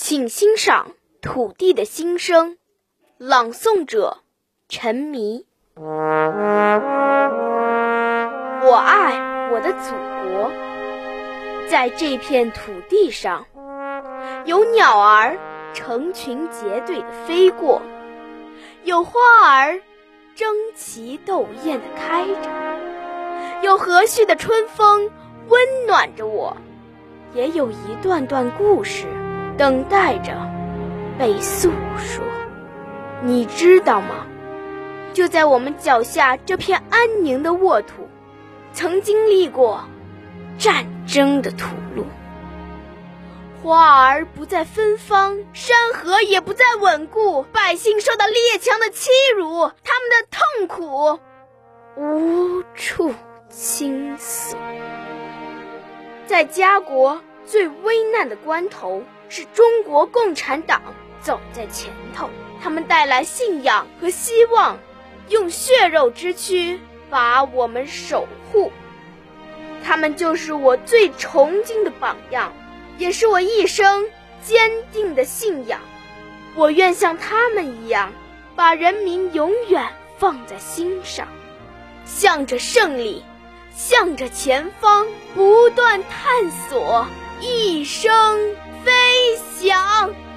请欣赏《土地的心声》，朗诵者陈迷。我爱我的祖国，在这片土地上，有鸟儿成群结队的飞过，有花儿争奇斗艳的开着，有和煦的春风温暖着我，也有一段段故事。等待着被诉说，你知道吗？就在我们脚下这片安宁的沃土，曾经历过战争的土路。花儿不再芬芳，山河也不再稳固，百姓受到列强的欺辱，他们的痛苦无处倾诉。在家国最危难的关头。是中国共产党走在前头，他们带来信仰和希望，用血肉之躯把我们守护。他们就是我最崇敬的榜样，也是我一生坚定的信仰。我愿像他们一样，把人民永远放在心上，向着胜利，向着前方，不断探索，一生。飞翔。